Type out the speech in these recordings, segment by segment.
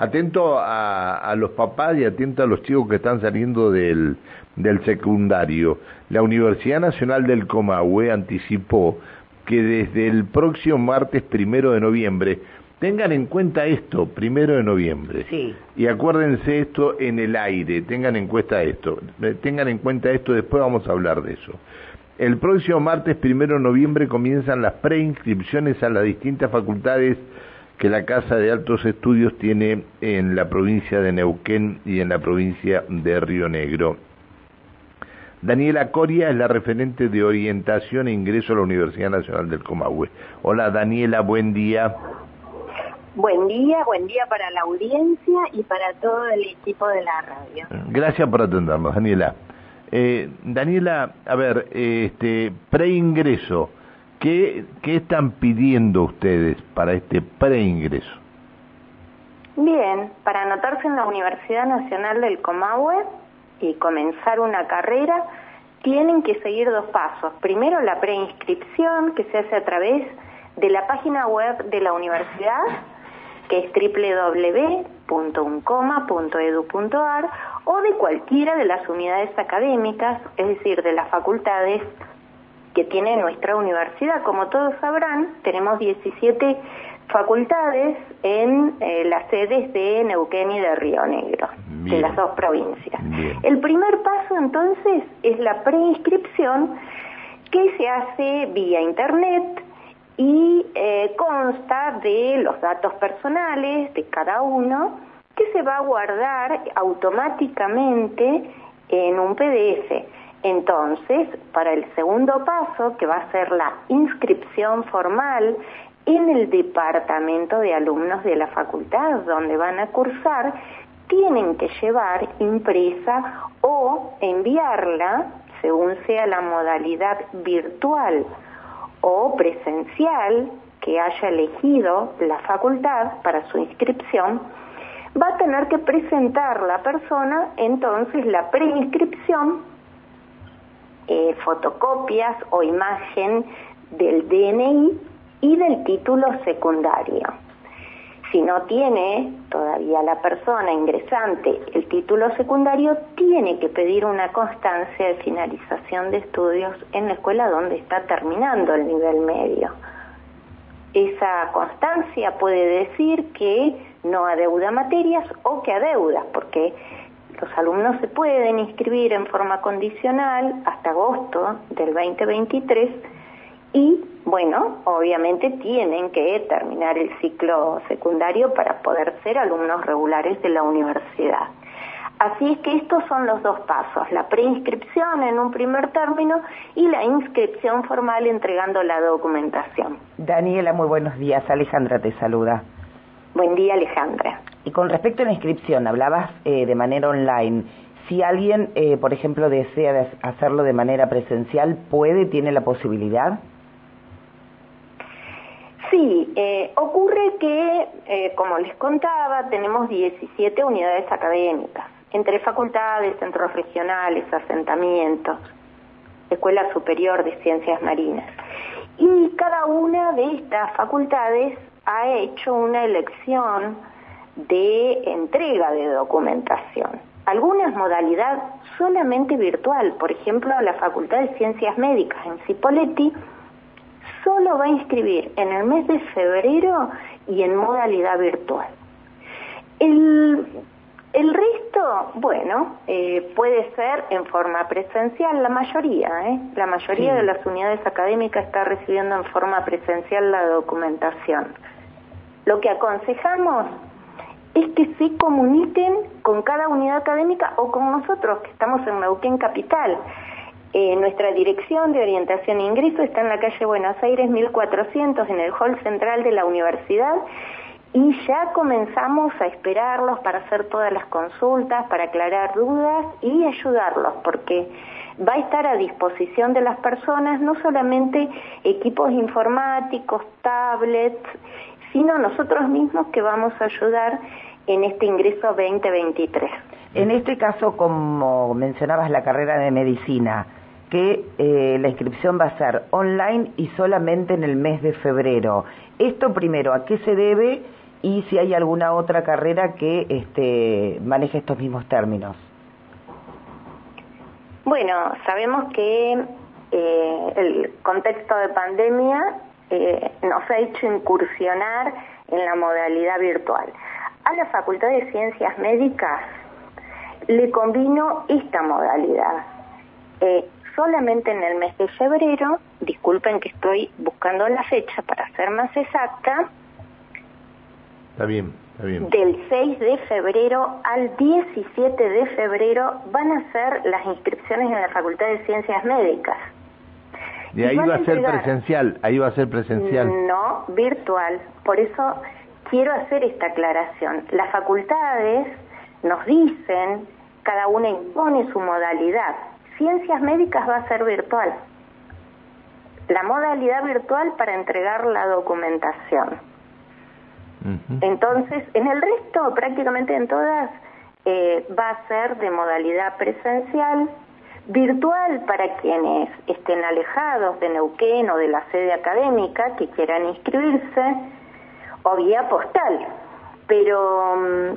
atento a, los papás y atento a los chicos que están saliendo del, del secundario. La Universidad Nacional del Comahue anticipó que desde el próximo martes primero de noviembre Tengan en cuenta esto, primero de noviembre. Sí. Y acuérdense esto en el aire, tengan en cuenta esto. Tengan en cuenta esto, después vamos a hablar de eso. El próximo martes, primero de noviembre, comienzan las preinscripciones a las distintas facultades que la Casa de Altos Estudios tiene en la provincia de Neuquén y en la provincia de Río Negro. Daniela Coria es la referente de orientación e ingreso a la Universidad Nacional del Comahue. Hola Daniela, buen día. Buen día, buen día para la audiencia y para todo el equipo de la radio. Gracias por atendernos, Daniela. Eh, Daniela, a ver, este preingreso, ¿qué, ¿qué están pidiendo ustedes para este preingreso? Bien, para anotarse en la Universidad Nacional del Comahue y comenzar una carrera, tienen que seguir dos pasos. Primero, la preinscripción, que se hace a través de la página web de la universidad que es www.uncoma.edu.ar o de cualquiera de las unidades académicas, es decir, de las facultades que tiene nuestra universidad. Como todos sabrán, tenemos 17 facultades en eh, las sedes de Neuquén y de Río Negro, de las dos provincias. El primer paso entonces es la preinscripción que se hace vía internet y eh, consta de los datos personales de cada uno que se va a guardar automáticamente en un PDF. Entonces, para el segundo paso, que va a ser la inscripción formal en el departamento de alumnos de la facultad donde van a cursar, tienen que llevar impresa o enviarla, según sea la modalidad virtual o presencial que haya elegido la facultad para su inscripción, va a tener que presentar la persona entonces la preinscripción, eh, fotocopias o imagen del DNI y del título secundario. Si no tiene todavía la persona ingresante el título secundario, tiene que pedir una constancia de finalización de estudios en la escuela donde está terminando el nivel medio. Esa constancia puede decir que no adeuda materias o que adeuda, porque los alumnos se pueden inscribir en forma condicional hasta agosto del 2023 y bueno, obviamente tienen que terminar el ciclo secundario para poder ser alumnos regulares de la universidad. Así es que estos son los dos pasos, la preinscripción en un primer término y la inscripción formal entregando la documentación. Daniela, muy buenos días. Alejandra te saluda. Buen día, Alejandra. Y con respecto a la inscripción, hablabas eh, de manera online. Si alguien, eh, por ejemplo, desea hacerlo de manera presencial, ¿puede, tiene la posibilidad? Sí, eh, ocurre que, eh, como les contaba, tenemos 17 unidades académicas, entre facultades, centros regionales, asentamientos, Escuela Superior de Ciencias Marinas. Y cada una de estas facultades ha hecho una elección de entrega de documentación. Algunas modalidad solamente virtual, por ejemplo, la Facultad de Ciencias Médicas en Cipoletti, solo va a inscribir en el mes de febrero y en modalidad virtual. Resto, bueno, eh, puede ser en forma presencial, la mayoría, ¿eh? la mayoría de las unidades académicas está recibiendo en forma presencial la documentación. Lo que aconsejamos es que se comuniquen con cada unidad académica o con nosotros, que estamos en Neuquén Capital. Eh, nuestra dirección de orientación e ingreso está en la calle Buenos Aires 1400 en el hall central de la universidad y ya comenzamos a esperarlos para hacer todas las consultas, para aclarar dudas y ayudarlos porque va a estar a disposición de las personas no solamente equipos informáticos, tablets, sino nosotros mismos que vamos a ayudar en este ingreso 2023. En este caso, como mencionabas la carrera de medicina, que eh, la inscripción va a ser online y solamente en el mes de febrero. Esto primero, ¿a qué se debe? Y si hay alguna otra carrera que este, maneje estos mismos términos. Bueno, sabemos que eh, el contexto de pandemia eh, nos ha hecho incursionar en la modalidad virtual. A la Facultad de Ciencias Médicas le convino esta modalidad. Eh, solamente en el mes de febrero, disculpen que estoy buscando la fecha para ser más exacta, está bien, está bien. del 6 de febrero al 17 de febrero van a ser las inscripciones en la Facultad de Ciencias Médicas. Y ahí va a ser presencial, ahí va a ser presencial. No, virtual. Por eso quiero hacer esta aclaración. Las facultades nos dicen, cada una impone su modalidad. Ciencias médicas va a ser virtual. La modalidad virtual para entregar la documentación. Entonces, en el resto, prácticamente en todas, eh, va a ser de modalidad presencial, virtual para quienes estén alejados de Neuquén o de la sede académica que quieran inscribirse, o vía postal. Pero mm,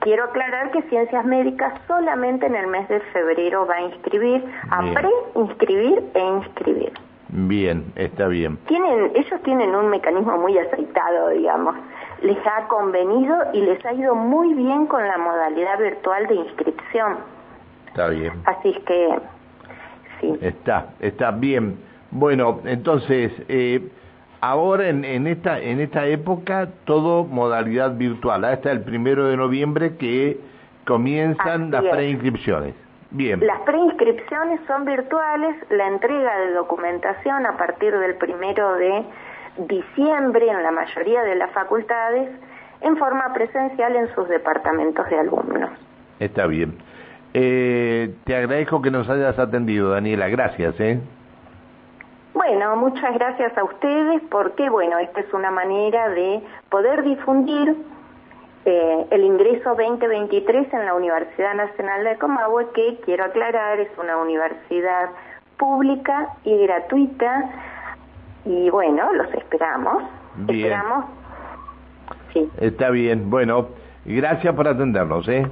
quiero aclarar que Ciencias Médicas solamente en el mes de febrero va a inscribir, a pre-inscribir e inscribir. Bien, está bien. Tienen, ellos tienen un mecanismo muy aceitado, digamos. Les ha convenido y les ha ido muy bien con la modalidad virtual de inscripción. Está bien. Así es que, sí. Está, está bien. Bueno, entonces, eh, ahora en, en, esta en esta época todo modalidad virtual. Hasta el primero de noviembre que comienzan las preinscripciones. Bien. Las preinscripciones son virtuales, la entrega de documentación a partir del primero de diciembre en la mayoría de las facultades en forma presencial en sus departamentos de alumnos. Está bien. Eh, te agradezco que nos hayas atendido, Daniela. Gracias. ¿eh? Bueno, muchas gracias a ustedes porque, bueno, esta es una manera de poder difundir eh, el ingreso 2023 en la Universidad Nacional de Comahue, que quiero aclarar es una universidad pública y gratuita. Y bueno, los esperamos. Bien. Esperamos. Sí. Está bien. Bueno, gracias por atendernos, ¿eh?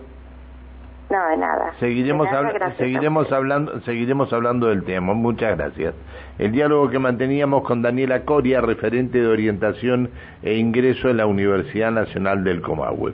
No, de nada. Seguiremos, de nada, seguiremos hablando, seguiremos hablando del tema. Muchas gracias. El diálogo que manteníamos con Daniela Coria, referente de orientación e ingreso en la Universidad Nacional del Comahue.